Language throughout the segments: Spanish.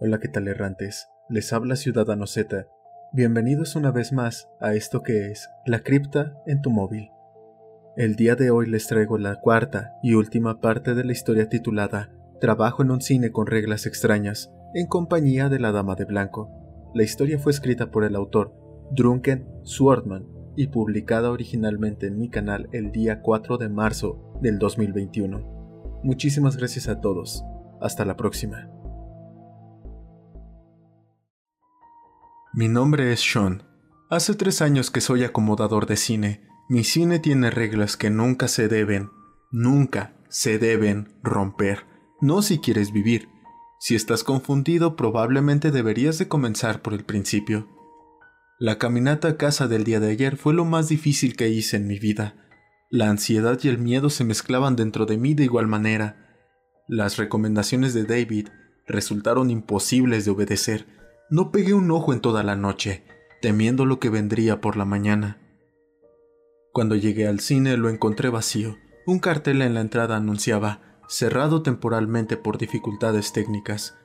Hola, ¿qué tal errantes? Les habla Ciudadano Z. Bienvenidos una vez más a esto que es La cripta en tu móvil. El día de hoy les traigo la cuarta y última parte de la historia titulada Trabajo en un cine con reglas extrañas, en compañía de la Dama de Blanco. La historia fue escrita por el autor Drunken Swordman y publicada originalmente en mi canal el día 4 de marzo del 2021. Muchísimas gracias a todos. Hasta la próxima. Mi nombre es Sean. Hace tres años que soy acomodador de cine. Mi cine tiene reglas que nunca se deben, nunca se deben romper. No si quieres vivir. Si estás confundido, probablemente deberías de comenzar por el principio. La caminata a casa del día de ayer fue lo más difícil que hice en mi vida. La ansiedad y el miedo se mezclaban dentro de mí de igual manera. Las recomendaciones de David resultaron imposibles de obedecer no pegué un ojo en toda la noche, temiendo lo que vendría por la mañana. Cuando llegué al cine lo encontré vacío. Un cartel en la entrada anunciaba, cerrado temporalmente por dificultades técnicas.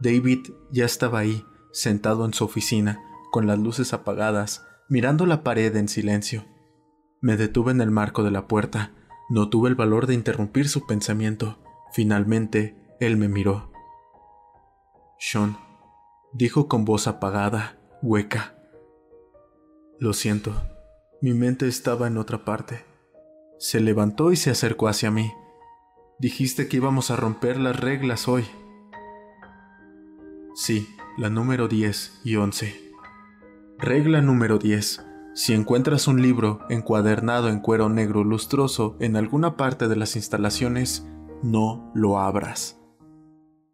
David ya estaba ahí, sentado en su oficina, con las luces apagadas, mirando la pared en silencio. Me detuve en el marco de la puerta. No tuve el valor de interrumpir su pensamiento. Finalmente, él me miró. Sean, dijo con voz apagada, hueca. Lo siento, mi mente estaba en otra parte. Se levantó y se acercó hacia mí. Dijiste que íbamos a romper las reglas hoy. Sí, la número 10 y 11. Regla número 10. Si encuentras un libro encuadernado en cuero negro lustroso en alguna parte de las instalaciones, no lo abras.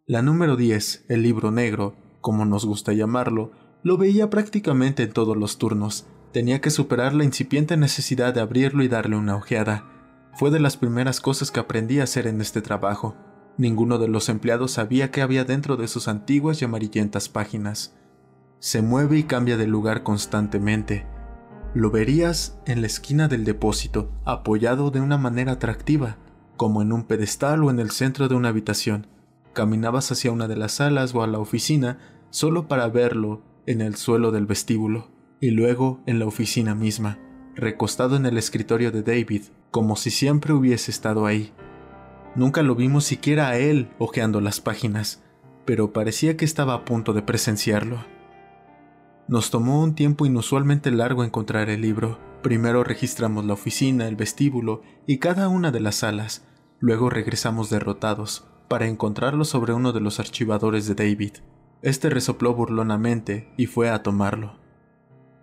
La número 10, el libro negro, como nos gusta llamarlo, lo veía prácticamente en todos los turnos. Tenía que superar la incipiente necesidad de abrirlo y darle una ojeada. Fue de las primeras cosas que aprendí a hacer en este trabajo. Ninguno de los empleados sabía qué había dentro de sus antiguas y amarillentas páginas. Se mueve y cambia de lugar constantemente. Lo verías en la esquina del depósito, apoyado de una manera atractiva, como en un pedestal o en el centro de una habitación. Caminabas hacia una de las salas o a la oficina solo para verlo en el suelo del vestíbulo y luego en la oficina misma, recostado en el escritorio de David, como si siempre hubiese estado ahí. Nunca lo vimos siquiera a él hojeando las páginas, pero parecía que estaba a punto de presenciarlo. Nos tomó un tiempo inusualmente largo encontrar el libro. Primero registramos la oficina, el vestíbulo y cada una de las salas. Luego regresamos derrotados, para encontrarlo sobre uno de los archivadores de David. Este resopló burlonamente y fue a tomarlo.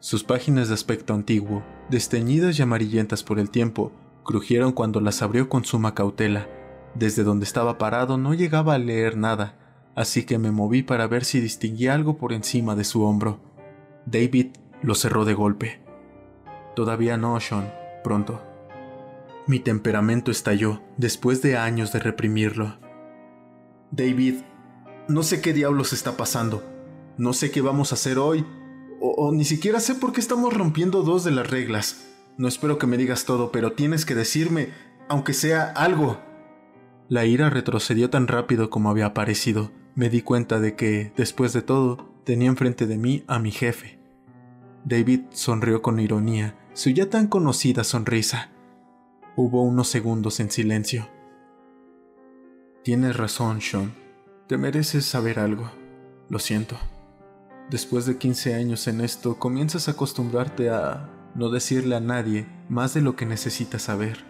Sus páginas de aspecto antiguo, desteñidas y amarillentas por el tiempo, crujieron cuando las abrió con suma cautela. Desde donde estaba parado no llegaba a leer nada, así que me moví para ver si distinguía algo por encima de su hombro. David lo cerró de golpe. Todavía no, Sean, pronto. Mi temperamento estalló después de años de reprimirlo. David, no sé qué diablos está pasando. No sé qué vamos a hacer hoy. O, ni siquiera sé por qué estamos rompiendo dos de las reglas. No espero que me digas todo, pero tienes que decirme, aunque sea algo. La ira retrocedió tan rápido como había aparecido. Me di cuenta de que, después de todo, tenía enfrente de mí a mi jefe. David sonrió con ironía, su ya tan conocida sonrisa. Hubo unos segundos en silencio. Tienes razón, Sean. Te mereces saber algo. Lo siento. Después de 15 años en esto, comienzas a acostumbrarte a no decirle a nadie más de lo que necesitas saber.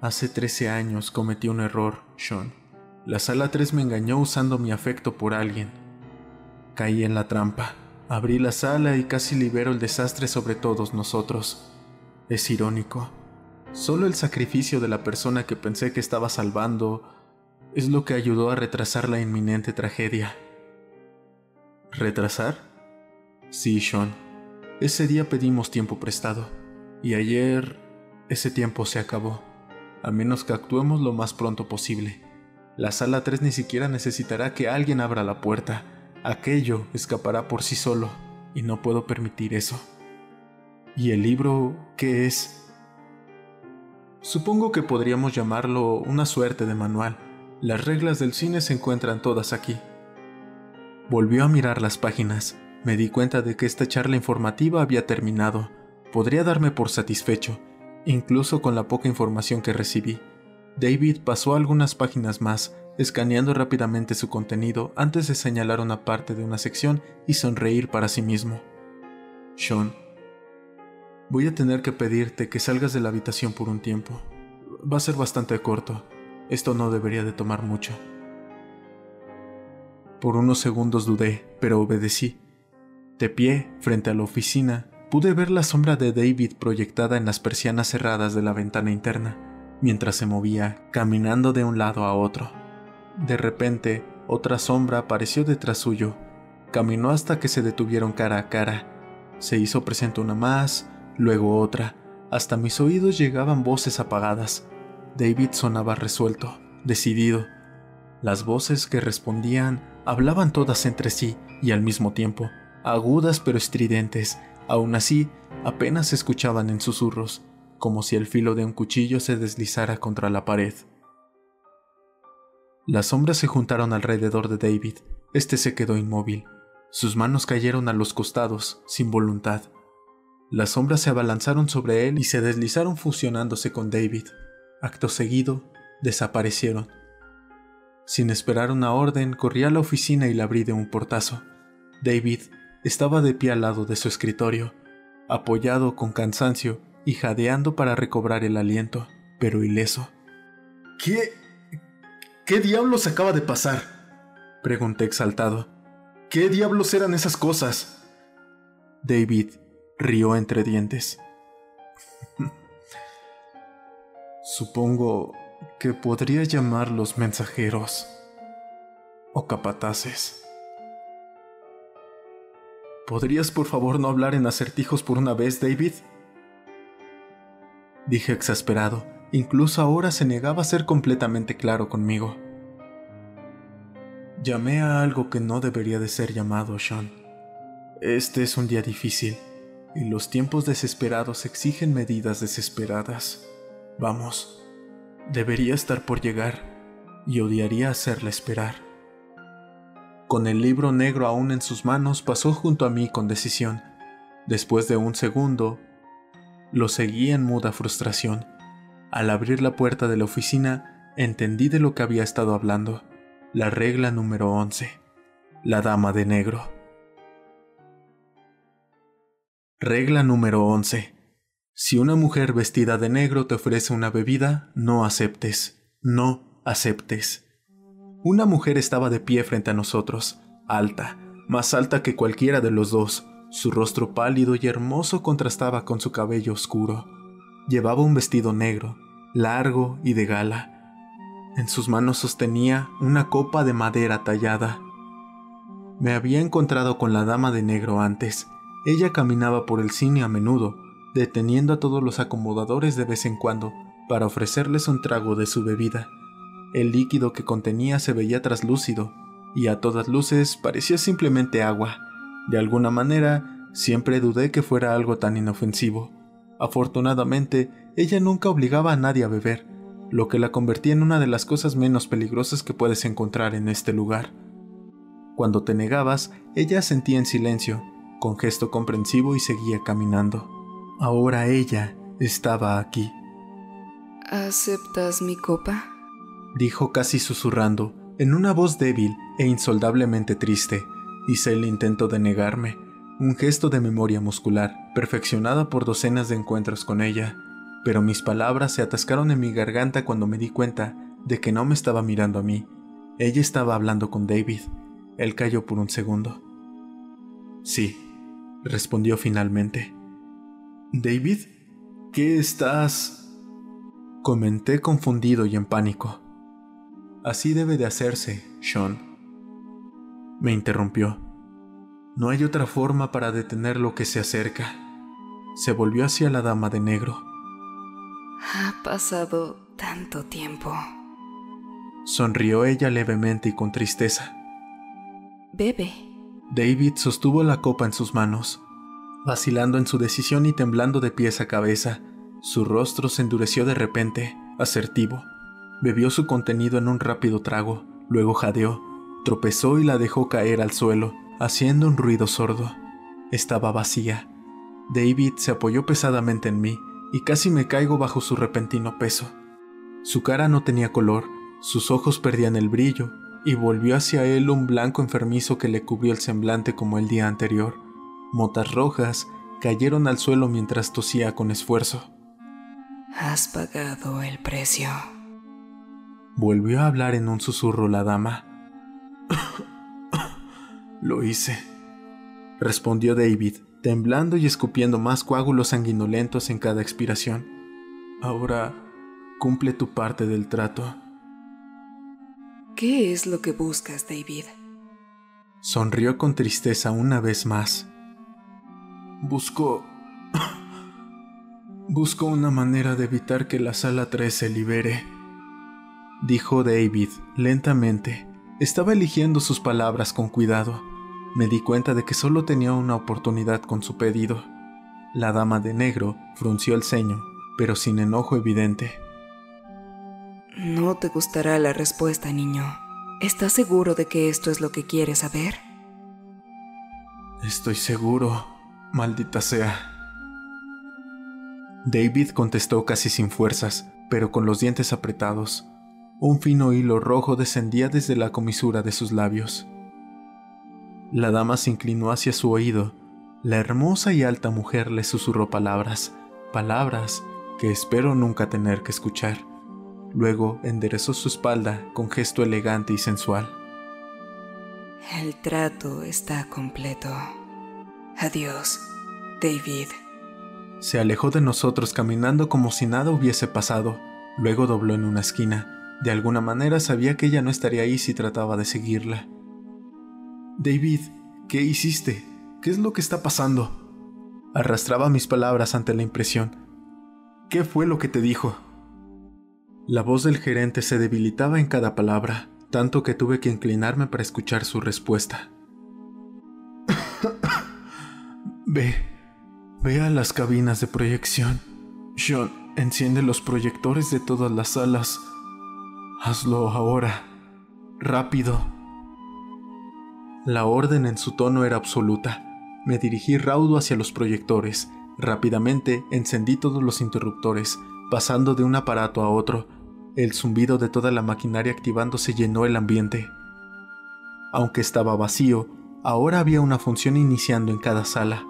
Hace 13 años cometí un error, Sean. La sala 3 me engañó usando mi afecto por alguien. Caí en la trampa. Abrí la sala y casi libero el desastre sobre todos nosotros. Es irónico. Solo el sacrificio de la persona que pensé que estaba salvando es lo que ayudó a retrasar la inminente tragedia. ¿Retrasar? Sí, Sean. Ese día pedimos tiempo prestado, y ayer ese tiempo se acabó, a menos que actuemos lo más pronto posible. La sala 3 ni siquiera necesitará que alguien abra la puerta. Aquello escapará por sí solo, y no puedo permitir eso. ¿Y el libro qué es? Supongo que podríamos llamarlo una suerte de manual las reglas del cine se encuentran todas aquí. Volvió a mirar las páginas. Me di cuenta de que esta charla informativa había terminado. Podría darme por satisfecho, incluso con la poca información que recibí. David pasó algunas páginas más, escaneando rápidamente su contenido antes de señalar una parte de una sección y sonreír para sí mismo. Sean, voy a tener que pedirte que salgas de la habitación por un tiempo. Va a ser bastante corto. Esto no debería de tomar mucho. Por unos segundos dudé, pero obedecí. De pie, frente a la oficina, pude ver la sombra de David proyectada en las persianas cerradas de la ventana interna, mientras se movía, caminando de un lado a otro. De repente, otra sombra apareció detrás suyo. Caminó hasta que se detuvieron cara a cara. Se hizo presente una más, luego otra. Hasta mis oídos llegaban voces apagadas. David sonaba resuelto, decidido. Las voces que respondían hablaban todas entre sí y al mismo tiempo, agudas pero estridentes, Aún así, apenas se escuchaban en susurros, como si el filo de un cuchillo se deslizara contra la pared. Las sombras se juntaron alrededor de David. Este se quedó inmóvil. Sus manos cayeron a los costados, sin voluntad. Las sombras se abalanzaron sobre él y se deslizaron fusionándose con David. Acto seguido, desaparecieron. Sin esperar una orden, corrí a la oficina y la abrí de un portazo. David estaba de pie al lado de su escritorio, apoyado con cansancio y jadeando para recobrar el aliento, pero ileso. ¿Qué... qué diablos acaba de pasar? Pregunté exaltado. ¿Qué diablos eran esas cosas? David rió entre dientes. Supongo que podría llamarlos mensajeros o capataces. ¿Podrías por favor no hablar en acertijos por una vez, David? Dije exasperado. Incluso ahora se negaba a ser completamente claro conmigo. Llamé a algo que no debería de ser llamado, Sean. Este es un día difícil, y los tiempos desesperados exigen medidas desesperadas. Vamos, debería estar por llegar, y odiaría hacerla esperar. Con el libro negro aún en sus manos, pasó junto a mí con decisión. Después de un segundo, lo seguí en muda frustración. Al abrir la puerta de la oficina, entendí de lo que había estado hablando. La regla número 11. La dama de negro. Regla número 11. Si una mujer vestida de negro te ofrece una bebida, no aceptes. No aceptes. Una mujer estaba de pie frente a nosotros, alta, más alta que cualquiera de los dos. Su rostro pálido y hermoso contrastaba con su cabello oscuro. Llevaba un vestido negro, largo y de gala. En sus manos sostenía una copa de madera tallada. Me había encontrado con la dama de negro antes. Ella caminaba por el cine a menudo, deteniendo a todos los acomodadores de vez en cuando para ofrecerles un trago de su bebida. El líquido que contenía se veía traslúcido, y a todas luces parecía simplemente agua. De alguna manera, siempre dudé que fuera algo tan inofensivo. Afortunadamente, ella nunca obligaba a nadie a beber, lo que la convertía en una de las cosas menos peligrosas que puedes encontrar en este lugar. Cuando te negabas, ella sentía en silencio, con gesto comprensivo y seguía caminando. Ahora ella estaba aquí. ¿Aceptas mi copa? dijo casi susurrando, en una voz débil e insoldablemente triste. Hice el intento de negarme, un gesto de memoria muscular, perfeccionada por docenas de encuentros con ella, pero mis palabras se atascaron en mi garganta cuando me di cuenta de que no me estaba mirando a mí. Ella estaba hablando con David. Él cayó por un segundo. Sí, respondió finalmente. David, ¿qué estás? Comenté confundido y en pánico. Así debe de hacerse, Sean. Me interrumpió. No hay otra forma para detener lo que se acerca. Se volvió hacia la dama de negro. Ha pasado tanto tiempo. Sonrió ella levemente y con tristeza. Bebe. David sostuvo la copa en sus manos, vacilando en su decisión y temblando de pies a cabeza. Su rostro se endureció de repente, asertivo. Bebió su contenido en un rápido trago, luego jadeó, Tropezó y la dejó caer al suelo, haciendo un ruido sordo. Estaba vacía. David se apoyó pesadamente en mí y casi me caigo bajo su repentino peso. Su cara no tenía color, sus ojos perdían el brillo y volvió hacia él un blanco enfermizo que le cubrió el semblante como el día anterior. Motas rojas cayeron al suelo mientras tosía con esfuerzo. Has pagado el precio. Volvió a hablar en un susurro la dama. Lo hice, respondió David, temblando y escupiendo más coágulos sanguinolentos en cada expiración. Ahora cumple tu parte del trato. ¿Qué es lo que buscas, David? Sonrió con tristeza una vez más. Busco... Busco una manera de evitar que la sala 3 se libere, dijo David lentamente. Estaba eligiendo sus palabras con cuidado. Me di cuenta de que solo tenía una oportunidad con su pedido. La dama de negro frunció el ceño, pero sin enojo evidente. No te gustará la respuesta, niño. ¿Estás seguro de que esto es lo que quieres saber? Estoy seguro, maldita sea. David contestó casi sin fuerzas, pero con los dientes apretados. Un fino hilo rojo descendía desde la comisura de sus labios. La dama se inclinó hacia su oído. La hermosa y alta mujer le susurró palabras, palabras que espero nunca tener que escuchar. Luego enderezó su espalda con gesto elegante y sensual. El trato está completo. Adiós, David. Se alejó de nosotros caminando como si nada hubiese pasado. Luego dobló en una esquina. De alguna manera sabía que ella no estaría ahí si trataba de seguirla. David, ¿qué hiciste? ¿Qué es lo que está pasando? Arrastraba mis palabras ante la impresión. ¿Qué fue lo que te dijo? La voz del gerente se debilitaba en cada palabra, tanto que tuve que inclinarme para escuchar su respuesta. Ve, ve a las cabinas de proyección. Sean, enciende los proyectores de todas las salas. Hazlo ahora. Rápido. La orden en su tono era absoluta. Me dirigí raudo hacia los proyectores. Rápidamente encendí todos los interruptores, pasando de un aparato a otro. El zumbido de toda la maquinaria activándose llenó el ambiente. Aunque estaba vacío, ahora había una función iniciando en cada sala.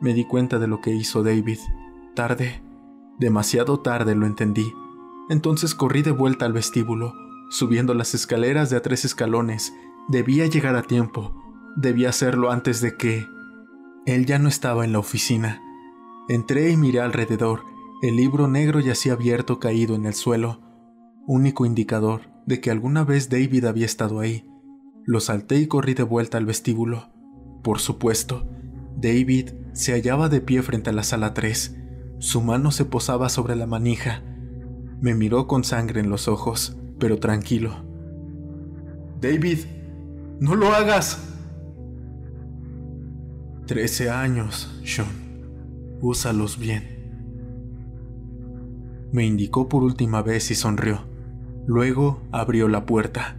Me di cuenta de lo que hizo David. Tarde, demasiado tarde lo entendí. Entonces corrí de vuelta al vestíbulo, subiendo las escaleras de a tres escalones. Debía llegar a tiempo. Debía hacerlo antes de que... Él ya no estaba en la oficina. Entré y miré alrededor. El libro negro yacía abierto caído en el suelo, único indicador de que alguna vez David había estado ahí. Lo salté y corrí de vuelta al vestíbulo. Por supuesto, David se hallaba de pie frente a la sala 3. Su mano se posaba sobre la manija. Me miró con sangre en los ojos, pero tranquilo. David, no lo hagas. Trece años, Sean. Úsalos bien. Me indicó por última vez y sonrió. Luego abrió la puerta.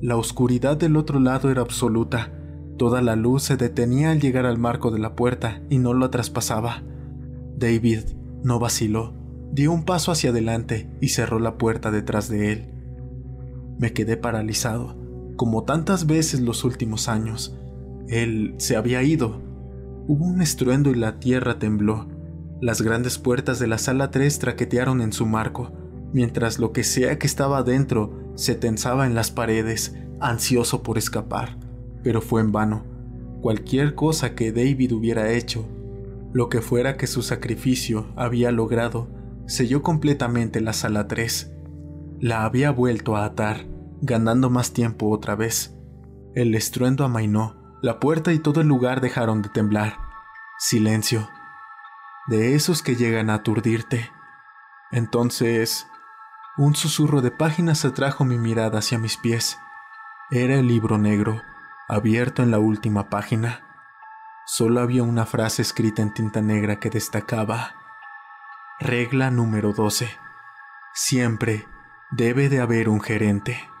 La oscuridad del otro lado era absoluta Toda la luz se detenía al llegar al marco de la puerta y no lo traspasaba. David no vaciló, dio un paso hacia adelante y cerró la puerta detrás de él. Me quedé paralizado, como tantas veces los últimos años. Él se había ido. Hubo un estruendo y la tierra tembló. Las grandes puertas de la sala 3 traquetearon en su marco, mientras lo que sea que estaba dentro se tensaba en las paredes, ansioso por escapar pero fue en vano. Cualquier cosa que David hubiera hecho, lo que fuera que su sacrificio había logrado, selló completamente la sala 3. La había vuelto a atar, ganando más tiempo otra vez. El estruendo amainó, la puerta y todo el lugar dejaron de temblar. Silencio. De esos que llegan a aturdirte. Entonces, un susurro de páginas atrajo mi mirada hacia mis pies. Era el libro negro abierto en la última página. Solo había una frase escrita en tinta negra que destacaba. Regla número 12. Siempre debe de haber un gerente.